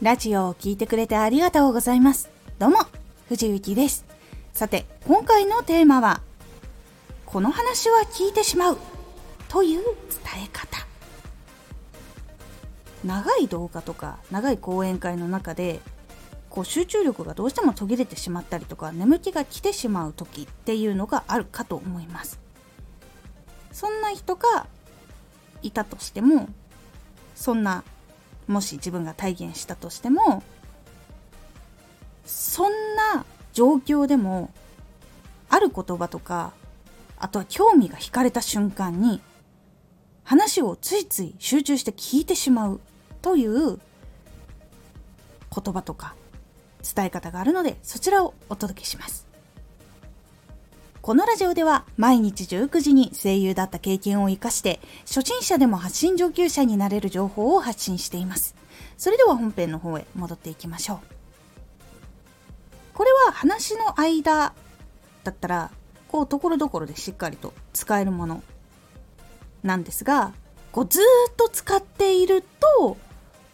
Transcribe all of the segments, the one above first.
ラジオを聴いてくれてありがとうございます。どうも、藤幸です。さて、今回のテーマは、この話は聞いてしまうという伝え方。長い動画とか長い講演会の中でこう集中力がどうしても途切れてしまったりとか眠気が来てしまう時っていうのがあるかと思いますそんな人がいたとしてもそんなもし自分が体現したとしてもそんな状況でもある言葉とかあとは興味が惹かれた瞬間に話をついつい集中して聞いてしまうという言葉とか伝え方があるのでそちらをお届けします。このラジオでは毎日19時に声優だった経験を生かして初心者でも発信上級者になれる情報を発信しています。それでは本編の方へ戻っていきましょう。これは話の間だったらこうところどころでしっかりと使えるものなんですがこうずっと使っていると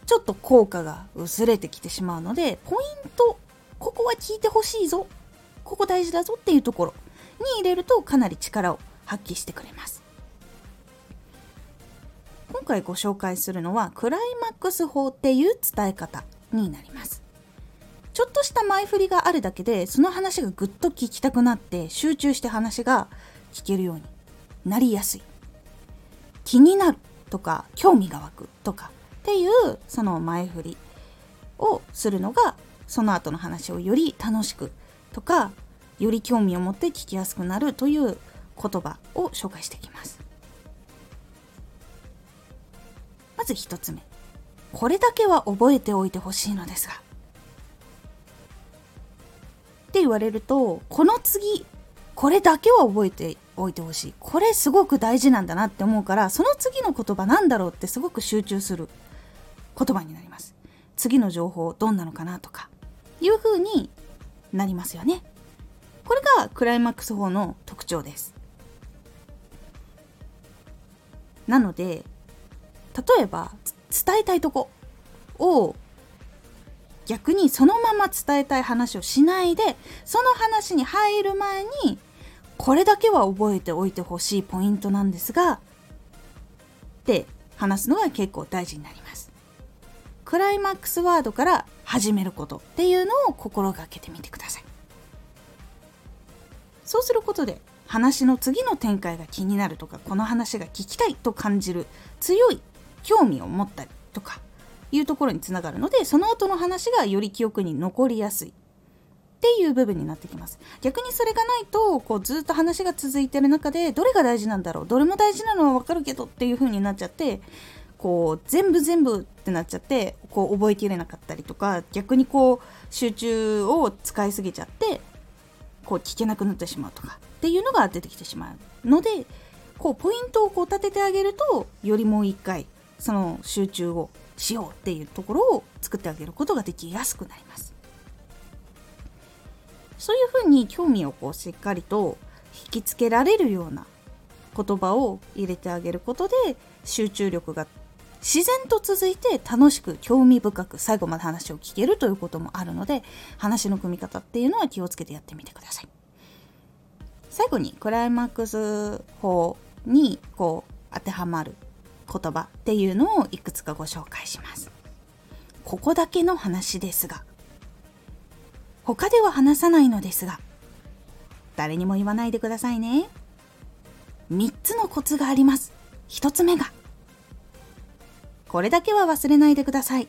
ちょっと効果が薄れてきてしまうのでポイントここは聞いてほしいぞここ大事だぞっていうところ。に入れるとかなり力を発揮してくれます。今回ご紹介するのはクライマックス法っていう伝え方になります。ちょっとした前振りがあるだけでその話がぐっと聞きたくなって集中して話が聞けるようになりやすい。気になるとか興味が湧くとかっていうその前振りをするのがその後の話をより楽しくとかより興味を持って聞きやすくなるという言葉を紹介していきます。まず1つ目。これだけは覚えておいてほしいのですが。って言われるとこの次これだけは覚えておいてほしい。これすごく大事なんだなって思うからその次の言葉なんだろうってすごく集中する言葉になります。次の情報どんなのかなとかいう風になりますよね。これがクライマックス法の特徴です。なので例えば伝えたいとこを逆にそのまま伝えたい話をしないでその話に入る前にこれだけは覚えておいてほしいポイントなんですがって話すのが結構大事になります。クライマックスワードから始めることっていうのを心がけてみてください。そうすることで話の次の展開が気になるとかこの話が聞きたいと感じる強い興味を持ったりとかいうところにつながるのでその後の話がより記憶に残りやすい。っていう部分になってきます。逆にそれがないとこうずっと話が続いてる中でどれが大事なんだろうどれも大事なのは分かるけどっていう風になっちゃってこう全部全部ってなっちゃってこう覚えきれなかったりとか逆にこう集中を使いすぎちゃってこう聞けなくなってしまうとかっていうのが出てきてしまうのでこうポイントをこう立ててあげるとよりもう一回その集中をしようっていうところを作ってあげることができやすくなります。そういうふうに興味をこうしっかりと引きつけられるような言葉を入れてあげることで集中力が自然と続いて楽しく興味深く最後まで話を聞けるということもあるので話の組み方っていうのは気をつけてやってみてください。最後にクライマックス法にこう当てはまる言葉っていうのをいくつかご紹介します。ここだけの話ですが他では話さないのですが誰にも言わないでくださいね。3つのコツがあります。1つ目がこれだけは忘れないでください。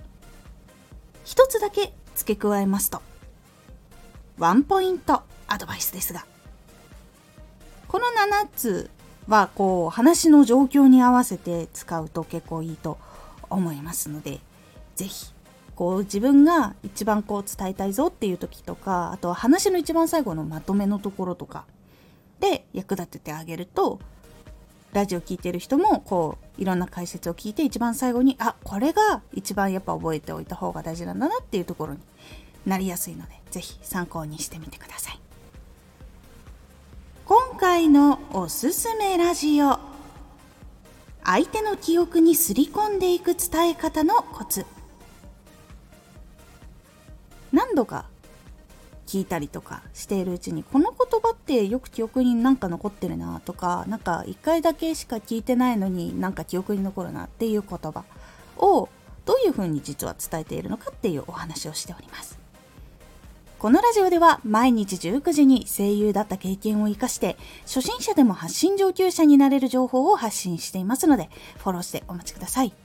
一つだけ付け加えますと、ワンポイントアドバイスですが、この7つはこう話の状況に合わせて使うと結構いいと思いますので、ぜひこう自分が一番こう伝えたいぞっていう時とか、あとは話の一番最後のまとめのところとかで役立ててあげるとラジオ聞いてる人もこういろんな解説を聞いて一番最後にあこれが一番やっぱ覚えておいた方が大事なんだなっていうところになりやすいので是非参考にしてみてください。今回のおすすめラジオ。相手の記憶にすり込んでいく伝え方のコツ。何度か聞いたりとかしているうちにこの言葉ってよく記憶になんか残ってるなとかなんか一回だけしか聞いてないのになんか記憶に残るなっていう言葉をどういうふうに実は伝えているのかっていうお話をしております。このラジオでは毎日19時に声優だった経験を活かして初心者でも発信上級者になれる情報を発信していますのでフォローしてお待ちください。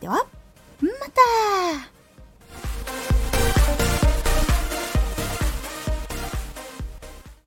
では、また。